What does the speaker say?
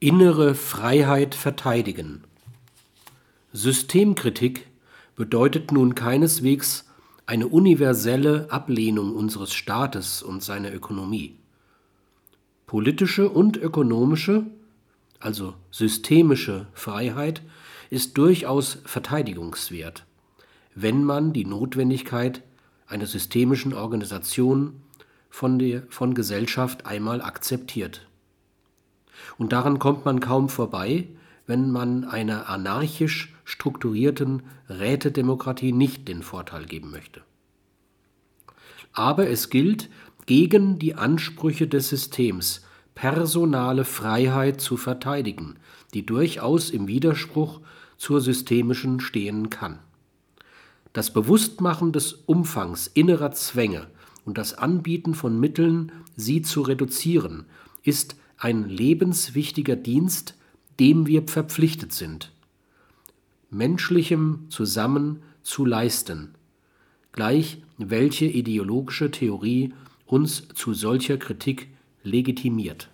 Innere Freiheit verteidigen. Systemkritik bedeutet nun keineswegs eine universelle Ablehnung unseres Staates und seiner Ökonomie. Politische und ökonomische, also systemische Freiheit ist durchaus verteidigungswert, wenn man die Notwendigkeit einer systemischen Organisation von der von Gesellschaft einmal akzeptiert und daran kommt man kaum vorbei, wenn man einer anarchisch strukturierten Rätedemokratie nicht den Vorteil geben möchte. Aber es gilt, gegen die Ansprüche des Systems personale Freiheit zu verteidigen, die durchaus im Widerspruch zur systemischen stehen kann. Das Bewusstmachen des Umfangs innerer Zwänge und das Anbieten von Mitteln, sie zu reduzieren, ist ein lebenswichtiger Dienst, dem wir verpflichtet sind, menschlichem zusammen zu leisten, gleich welche ideologische Theorie uns zu solcher Kritik legitimiert